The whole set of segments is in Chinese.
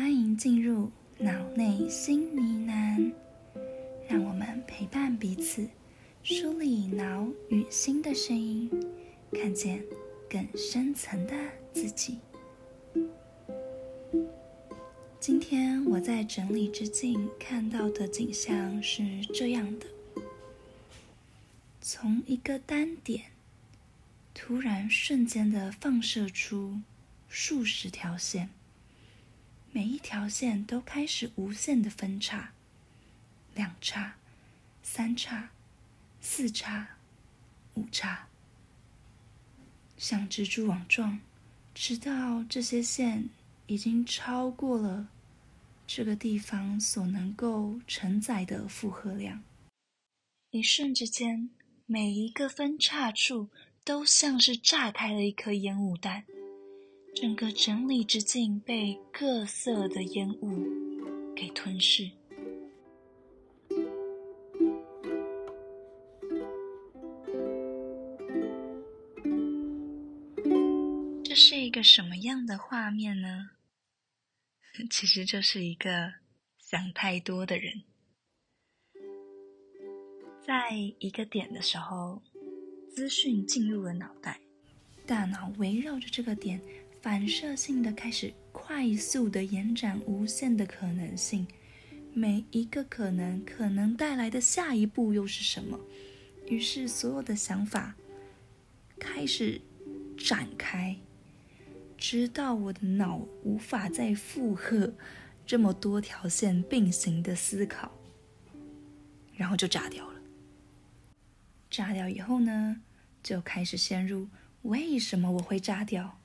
欢迎进入脑内新呢喃，让我们陪伴彼此，梳理脑与心的声音，看见更深层的自己。今天我在整理之境看到的景象是这样的：从一个单点，突然瞬间的放射出数十条线。每一条线都开始无限的分叉，两叉、三叉、四叉、五叉，像蜘蛛网状，直到这些线已经超过了这个地方所能够承载的负荷量。一瞬之间，每一个分叉处都像是炸开了一颗烟雾弹。整个整理之境被各色的烟雾给吞噬。这是一个什么样的画面呢？其实就是一个想太多的人，在一个点的时候，资讯进入了脑袋，大脑围绕着这个点。反射性的开始快速的延展无限的可能性，每一个可能可能带来的下一步又是什么？于是所有的想法开始展开，直到我的脑无法再负荷这么多条线并行的思考，然后就炸掉了。炸掉以后呢，就开始陷入为什么我会炸掉？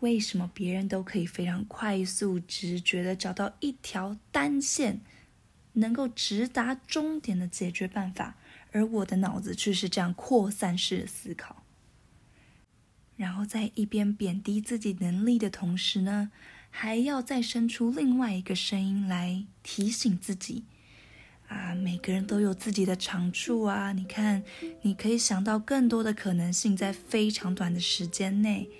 为什么别人都可以非常快速、直觉的找到一条单线，能够直达终点的解决办法，而我的脑子却是这样扩散式的思考？然后在一边贬低自己能力的同时呢，还要再生出另外一个声音来提醒自己：啊，每个人都有自己的长处啊！你看，你可以想到更多的可能性，在非常短的时间内。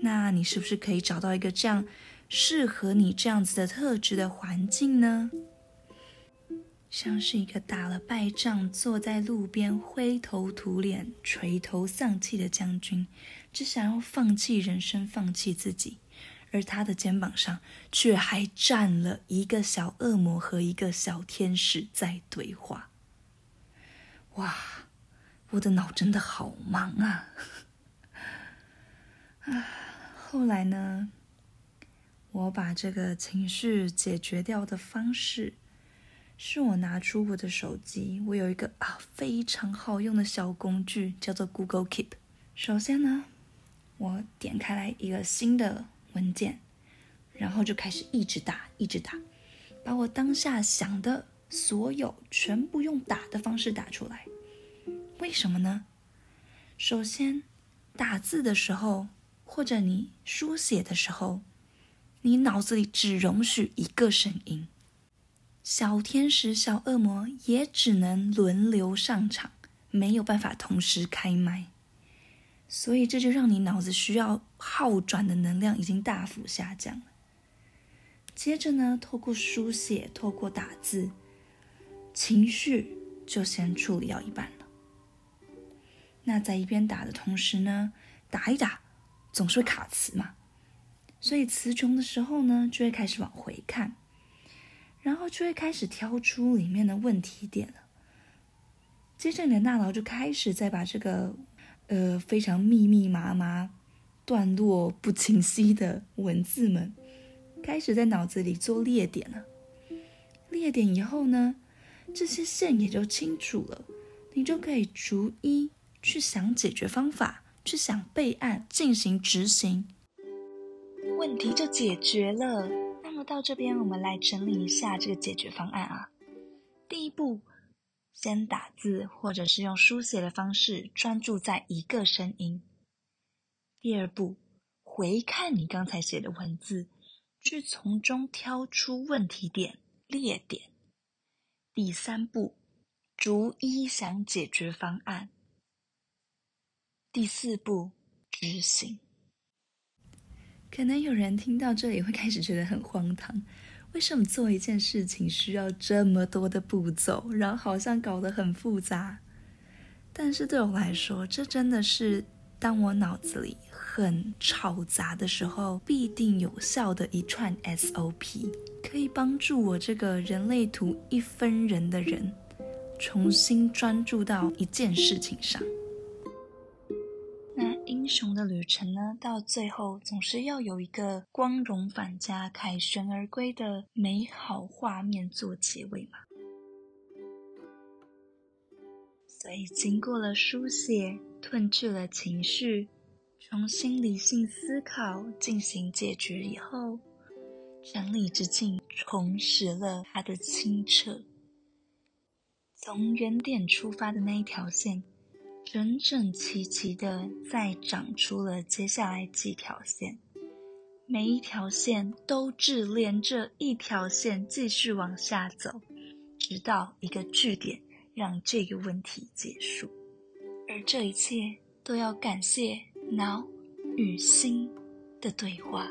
那你是不是可以找到一个这样适合你这样子的特质的环境呢？像是一个打了败仗、坐在路边灰头土脸、垂头丧气的将军，只想要放弃人生、放弃自己，而他的肩膀上却还站了一个小恶魔和一个小天使在对话。哇，我的脑真的好忙啊！啊，后来呢？我把这个情绪解决掉的方式，是我拿出我的手机，我有一个啊非常好用的小工具，叫做 Google Keep。首先呢，我点开来一个新的文件，然后就开始一直打，一直打，把我当下想的所有全部用打的方式打出来。为什么呢？首先，打字的时候。或者你书写的时候，你脑子里只容许一个声音，小天使、小恶魔也只能轮流上场，没有办法同时开麦，所以这就让你脑子需要耗转的能量已经大幅下降了。接着呢，透过书写，透过打字，情绪就先处理掉一半了。那在一边打的同时呢，打一打。总是会卡词嘛，所以词穷的时候呢，就会开始往回看，然后就会开始挑出里面的问题点了。接着你的大脑就开始在把这个呃非常密密麻麻、段落不清晰的文字们，开始在脑子里做列点了。列点以后呢，这些线也就清楚了，你就可以逐一去想解决方法。去想备案，进行执行，问题就解决了。那么到这边，我们来整理一下这个解决方案啊。第一步，先打字或者是用书写的方式，专注在一个声音。第二步，回看你刚才写的文字，去从中挑出问题点、列点。第三步，逐一想解决方案。第四步，执行。可能有人听到这里会开始觉得很荒唐，为什么做一件事情需要这么多的步骤，然后好像搞得很复杂？但是对我来说，这真的是当我脑子里很吵杂的时候，必定有效的一串 SOP，可以帮助我这个人类图一分人的人，重新专注到一件事情上。英雄的旅程呢？到最后总是要有一个光荣返家、凯旋而归的美好画面做结尾嘛。所以，经过了书写、褪去了情绪、重新理性思考、进行解决以后，整理之境重拾了它的清澈。从原点出发的那一条线，整整齐齐的再长出了接下来几条线，每一条线都只连着一条线继续往下走，直到一个句点。让这个问题结束，而这一切都要感谢脑与心的对话。